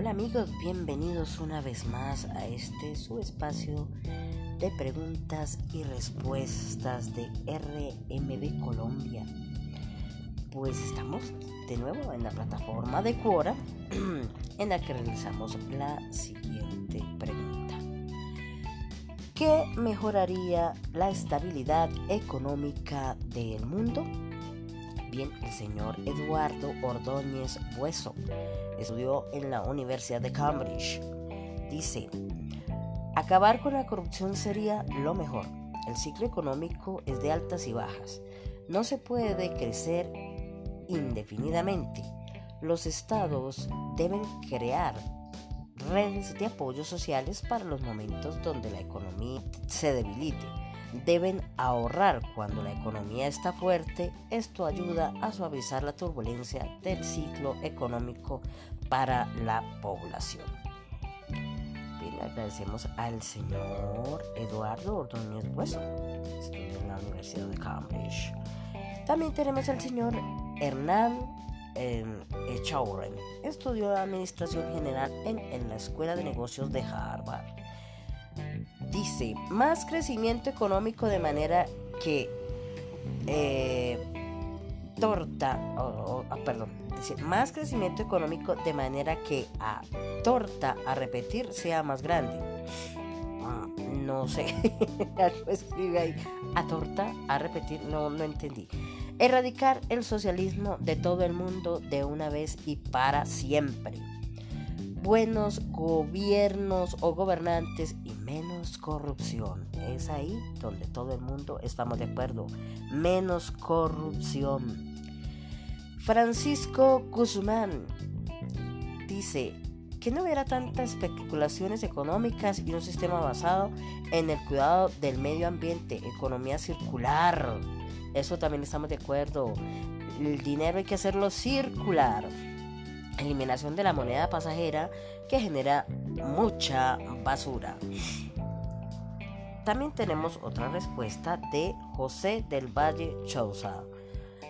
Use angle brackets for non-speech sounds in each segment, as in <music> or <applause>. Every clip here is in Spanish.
Hola amigos, bienvenidos una vez más a este su espacio de preguntas y respuestas de RMB Colombia. Pues estamos de nuevo en la plataforma de Quora <clears throat> en la que realizamos la siguiente pregunta. ¿Qué mejoraría la estabilidad económica del mundo? Bien, el señor Eduardo Ordóñez Bueso estudió en la Universidad de Cambridge. Dice, acabar con la corrupción sería lo mejor. El ciclo económico es de altas y bajas. No se puede crecer indefinidamente. Los estados deben crear redes de apoyo sociales para los momentos donde la economía se debilite deben ahorrar cuando la economía está fuerte. Esto ayuda a suavizar la turbulencia del ciclo económico para la población. Bien, agradecemos al señor Eduardo Ordóñez Hueso, estudió en la Universidad de Cambridge. También tenemos al señor Hernán eh, estudió Administración General en, en la Escuela de Negocios de Harvard dice, más crecimiento económico de manera que eh, torta, ah, perdón, dice, más crecimiento económico de manera que a torta a repetir sea más grande. Ah, no sé, <laughs> escribe ahí, a torta a repetir, no, no entendí. Erradicar el socialismo de todo el mundo de una vez y para siempre buenos gobiernos o gobernantes y menos corrupción. Es ahí donde todo el mundo estamos de acuerdo. Menos corrupción. Francisco Guzmán dice que no hubiera tantas especulaciones económicas y un sistema basado en el cuidado del medio ambiente, economía circular. Eso también estamos de acuerdo. El dinero hay que hacerlo circular eliminación de la moneda pasajera que genera mucha basura. También tenemos otra respuesta de José del Valle Chouza.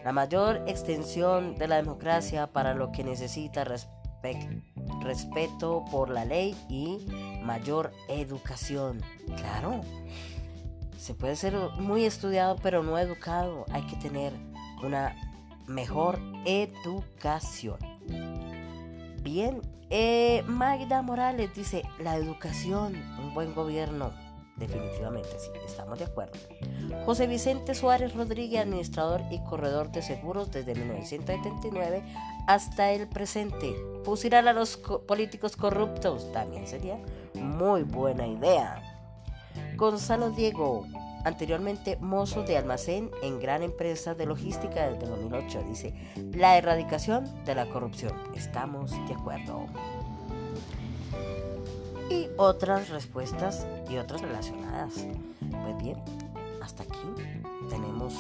La mayor extensión de la democracia para lo que necesita respeto por la ley y mayor educación. Claro, se puede ser muy estudiado pero no educado. Hay que tener una mejor educación. Bien, eh, Magda Morales dice, la educación, un buen gobierno. Definitivamente, sí, estamos de acuerdo. José Vicente Suárez Rodríguez, administrador y corredor de seguros desde 1979 hasta el presente. Fusilar a los políticos corruptos también sería muy buena idea. Gonzalo Diego, anteriormente mozo de almacén en gran empresa de logística desde 2008. Dice, la erradicación de la corrupción. Estamos de acuerdo. Y otras respuestas y otras relacionadas. Pues bien, hasta aquí tenemos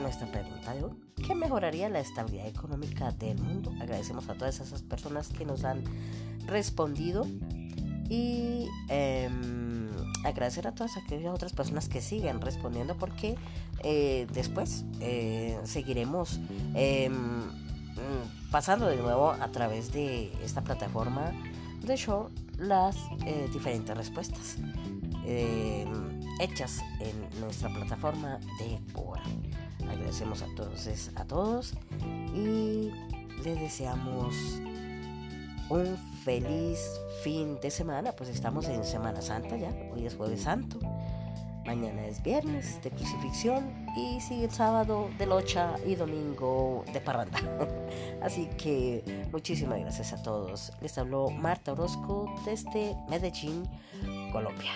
nuestra pregunta de hoy. ¿Qué mejoraría la estabilidad económica del mundo? Agradecemos a todas esas personas que nos han respondido. Y... Em, agradecer a todas aquellas otras personas que siguen respondiendo porque eh, después eh, seguiremos em, pasando de nuevo a través de esta plataforma de show las eh, diferentes respuestas em, hechas en nuestra plataforma de Quora. Agradecemos a todos, a todos y les deseamos un feliz fin de semana. Pues estamos en Semana Santa ya. Hoy es jueves santo. Mañana es viernes de crucifixión y sigue el sábado de locha y domingo de parranda. <laughs> Así que muchísimas gracias a todos. Les habló Marta Orozco desde Medellín, Colombia.